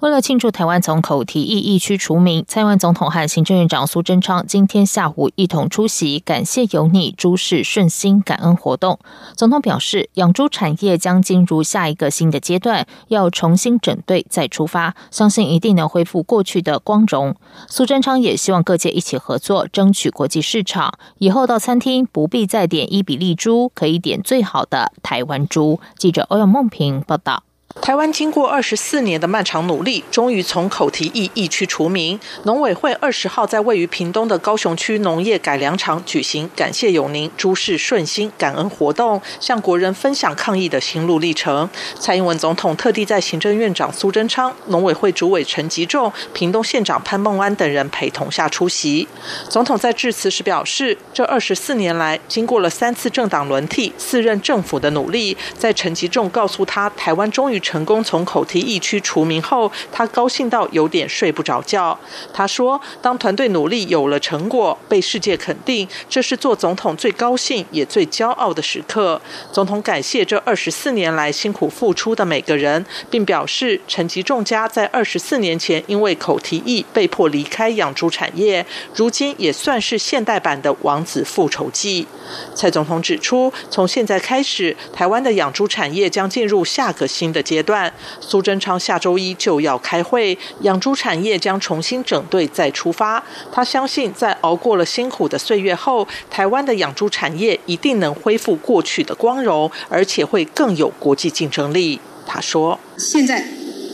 为了庆祝台湾从口蹄疫疫区除名，蔡英文总统和行政院长苏贞昌今天下午一同出席“感谢有你，诸事顺心”感恩活动。总统表示，养猪产业将进入下一个新的阶段，要重新整队再出发，相信一定能恢复过去的光荣。苏贞昌也希望各界一起合作，争取国际市场。以后到餐厅不必再点伊比利猪，可以点最好的台湾猪。记者欧阳梦平报道。台湾经过二十四年的漫长努力，终于从口蹄疫疫区除名。农委会二十号在位于屏东的高雄区农业改良场举行“感谢有您，诸事顺心”感恩活动，向国人分享抗疫的心路历程。蔡英文总统特地在行政院长苏贞昌、农委会主委陈吉仲、屏东县长潘孟安等人陪同下出席。总统在致辞时表示，这二十四年来，经过了三次政党轮替、四任政府的努力，在陈吉仲告诉他台湾终于。成功从口蹄疫区除名后，他高兴到有点睡不着觉。他说：“当团队努力有了成果，被世界肯定，这是做总统最高兴也最骄傲的时刻。”总统感谢这二十四年来辛苦付出的每个人，并表示陈吉仲家在二十四年前因为口蹄疫被迫离开养猪产业，如今也算是现代版的王子复仇记。蔡总统指出，从现在开始，台湾的养猪产业将进入下个新的阶。段，苏贞昌下周一就要开会，养猪产业将重新整队再出发。他相信，在熬过了辛苦的岁月后，台湾的养猪产业一定能恢复过去的光荣，而且会更有国际竞争力。他说：“现在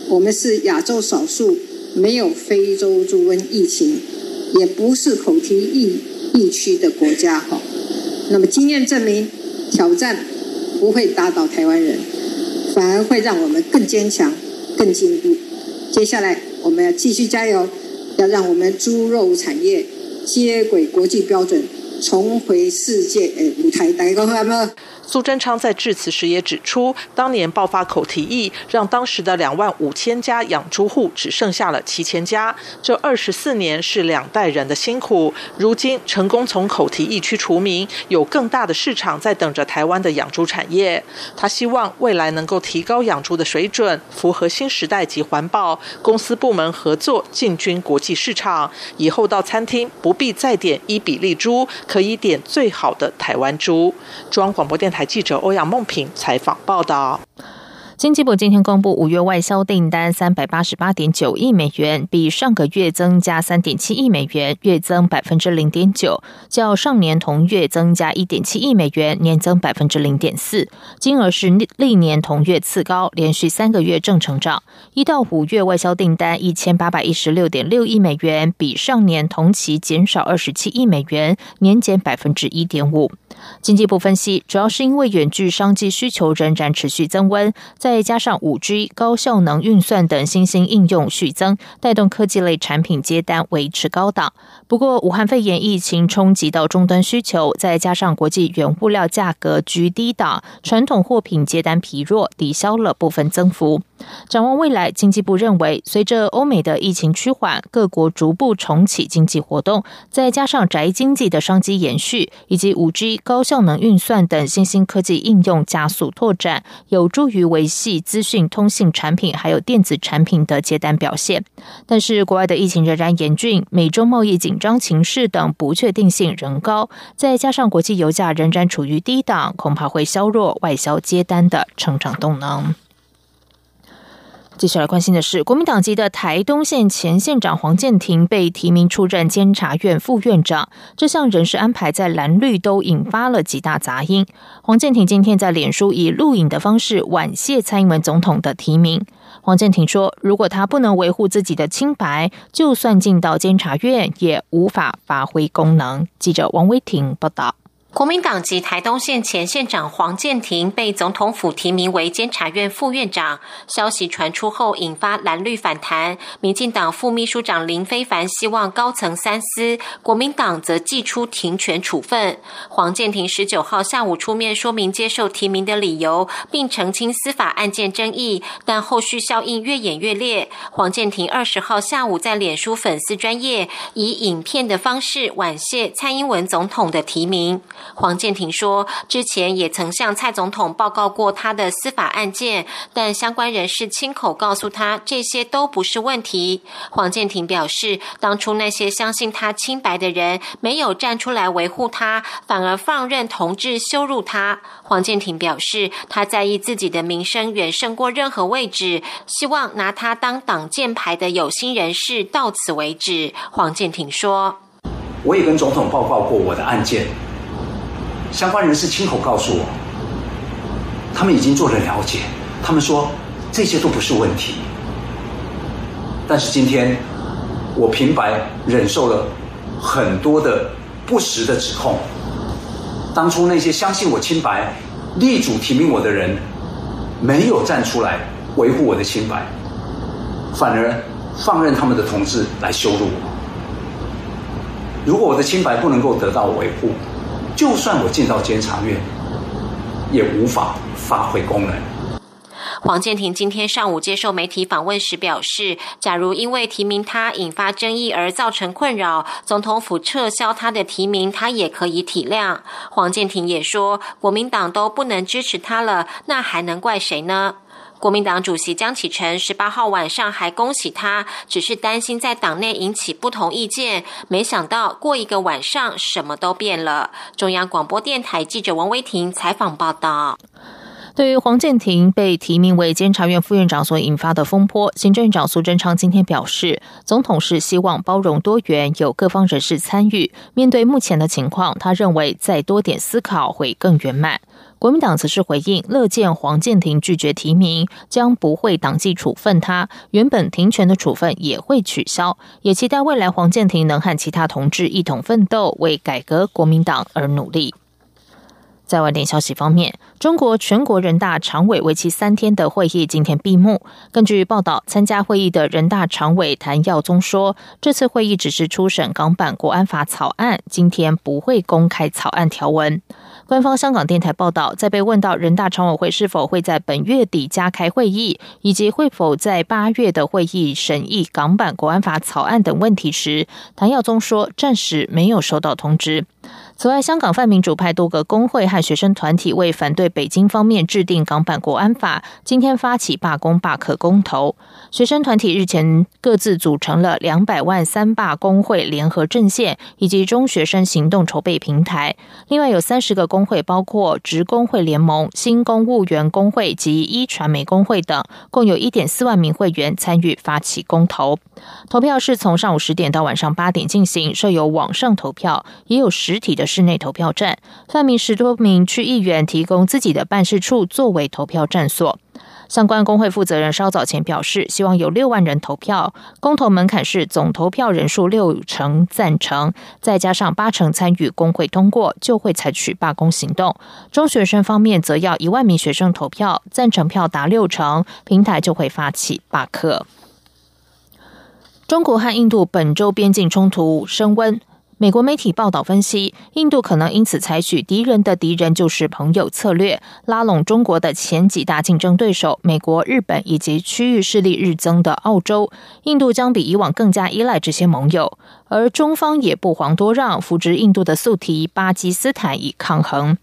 我们是亚洲少数没有非洲猪瘟疫情，也不是口蹄疫疫区的国家。哈，那么经验证明，挑战不会打倒台湾人。”反而会让我们更坚强、更进步。接下来我们要继续加油，要让我们猪肉产业接轨国际标准，重回世界舞台。大家讲好吗？苏贞昌在致辞时也指出，当年爆发口蹄疫，让当时的两万五千家养猪户只剩下了七千家。这二十四年是两代人的辛苦，如今成功从口蹄疫区除名，有更大的市场在等着台湾的养猪产业。他希望未来能够提高养猪的水准，符合新时代及环保，公司部门合作进军国际市场。以后到餐厅不必再点伊比利猪，可以点最好的台湾猪。中央广播电台。记者欧阳梦平采访报道。经济部今天公布五月外销订单三百八十八点九亿美元，比上个月增加三点七亿美元，月增百分之零点九，较上年同月增加一点七亿美元，年增百分之零点四，金额是历年同月次高，连续三个月正成长。一到五月外销订单一千八百一十六点六亿美元，比上年同期减少二十七亿美元，年减百分之一点五。经济部分析，主要是因为远距商机需求仍然持续增温，再加上五 G、高效能运算等新兴应用续增，带动科技类产品接单维持高档。不过，武汉肺炎疫情冲击到终端需求，再加上国际原物料价格居低档，传统货品接单疲弱，抵消了部分增幅。展望未来，经济部认为，随着欧美的疫情趋缓，各国逐步重启经济活动，再加上宅经济的商机延续，以及五 G、高效能运算等新兴科技应用加速拓展，有助于维系资讯通信产品还有电子产品的接单表现。但是，国外的疫情仍然严峻，美中贸易紧张情势等不确定性仍高，再加上国际油价仍然处于低档，恐怕会削弱外销接单的成长动能。接下来关心的是，国民党籍的台东县前县长黄建庭被提名出任监察院副院长，这项人事安排在蓝绿都引发了极大杂音。黄建庭今天在脸书以录影的方式婉谢蔡英文总统的提名。黄建庭说：“如果他不能维护自己的清白，就算进到监察院也无法发挥功能。”记者王威婷报道。国民党籍台东县前县长黄建庭被总统府提名为监察院副院长，消息传出后引发蓝绿反弹。民进党副秘书长林非凡希望高层三思，国民党则寄出停权处分。黄建庭十九号下午出面说明接受提名的理由，并澄清司法案件争议，但后续效应越演越烈。黄建庭二十号下午在脸书粉丝专业以影片的方式婉谢蔡英文总统的提名。黄建庭说，之前也曾向蔡总统报告过他的司法案件，但相关人士亲口告诉他，这些都不是问题。黄建庭表示，当初那些相信他清白的人，没有站出来维护他，反而放任同志羞辱他。黄建庭表示，他在意自己的名声远胜过任何位置，希望拿他当挡箭牌的有心人士到此为止。黄建庭说：“我也跟总统报告过我的案件。”相关人士亲口告诉我，他们已经做了了解，他们说这些都不是问题。但是今天，我平白忍受了很多的不实的指控。当初那些相信我清白、力主提名我的人，没有站出来维护我的清白，反而放任他们的同志来羞辱我。如果我的清白不能够得到维护，就算我进到监察院，也无法发挥功能。黄建庭今天上午接受媒体访问时表示，假如因为提名他引发争议而造成困扰，总统府撤销他的提名，他也可以体谅。黄建庭也说，国民党都不能支持他了，那还能怪谁呢？国民党主席江启臣十八号晚上还恭喜他，只是担心在党内引起不同意见。没想到过一个晚上，什么都变了。中央广播电台记者王威婷采访报道。对于黄建庭被提名为监察院副院长所引发的风波，行政院长苏贞昌今天表示，总统是希望包容多元，有各方人士参与。面对目前的情况，他认为再多点思考会更圆满。国民党则是回应，乐见黄建庭拒绝提名，将不会党纪处分他，原本停权的处分也会取消，也期待未来黄建庭能和其他同志一同奋斗，为改革国民党而努力。在外电消息方面，中国全国人大常委为期三天的会议今天闭幕。根据报道，参加会议的人大常委谭耀宗说，这次会议只是初审港版国安法草案，今天不会公开草案条文。官方香港电台报道，在被问到人大常委会是否会在本月底加开会议，以及会否在八月的会议审议港版国安法草案等问题时，谭耀宗说，暂时没有收到通知。此外，香港泛民主派多个工会和学生团体为反对北京方面制定港版国安法，今天发起罢工罢课公投。学生团体日前各自组成了两百万三罢工会联合阵线以及中学生行动筹备平台。另外有三十个工会，包括职工会联盟、新公务员工会及一传媒工会等，共有一点四万名会员参与发起公投。投票是从上午十点到晚上八点进行，设有网上投票，也有实体的。室内投票站，范明十多名区议员提供自己的办事处作为投票站所。相关工会负责人稍早前表示，希望有六万人投票，公投门槛是总投票人数六成赞成，再加上八成参与工会通过，就会采取罢工行动。中学生方面则要一万名学生投票，赞成票达六成，平台就会发起罢课。中国和印度本周边境冲突升温。美国媒体报道分析，印度可能因此采取“敌人的敌人就是朋友”策略，拉拢中国的前几大竞争对手——美国、日本以及区域势力日增的澳洲。印度将比以往更加依赖这些盟友，而中方也不遑多让，扶植印度的宿敌巴基斯坦以抗衡。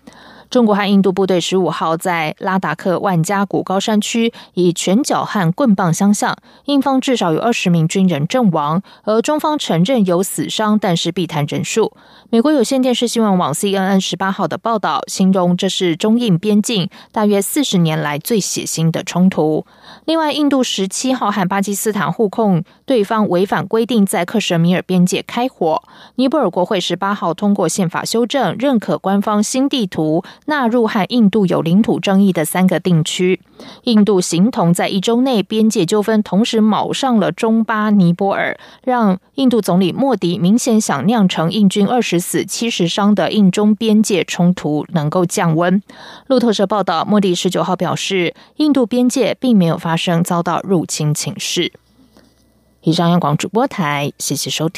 中国和印度部队十五号在拉达克万加谷高山区以拳脚和棍棒相向，印方至少有二十名军人阵亡，而中方承认有死伤，但是避谈人数。美国有线电视新闻网 CNN 十八号的报道形容这是中印边境大约四十年来最血腥的冲突。另外，印度十七号和巴基斯坦互控对方违反规定在克什米尔边界开火。尼泊尔国会十八号通过宪法修正，认可官方新地图。纳入和印度有领土争议的三个定区。印度形同在一周内边界纠纷同时卯上了中巴、尼泊尔，让印度总理莫迪明显想酿成印军二十死七十伤的印中边界冲突能够降温。路透社报道，莫迪十九号表示，印度边界并没有发生遭到入侵情势。以上央广主播台，谢谢收听。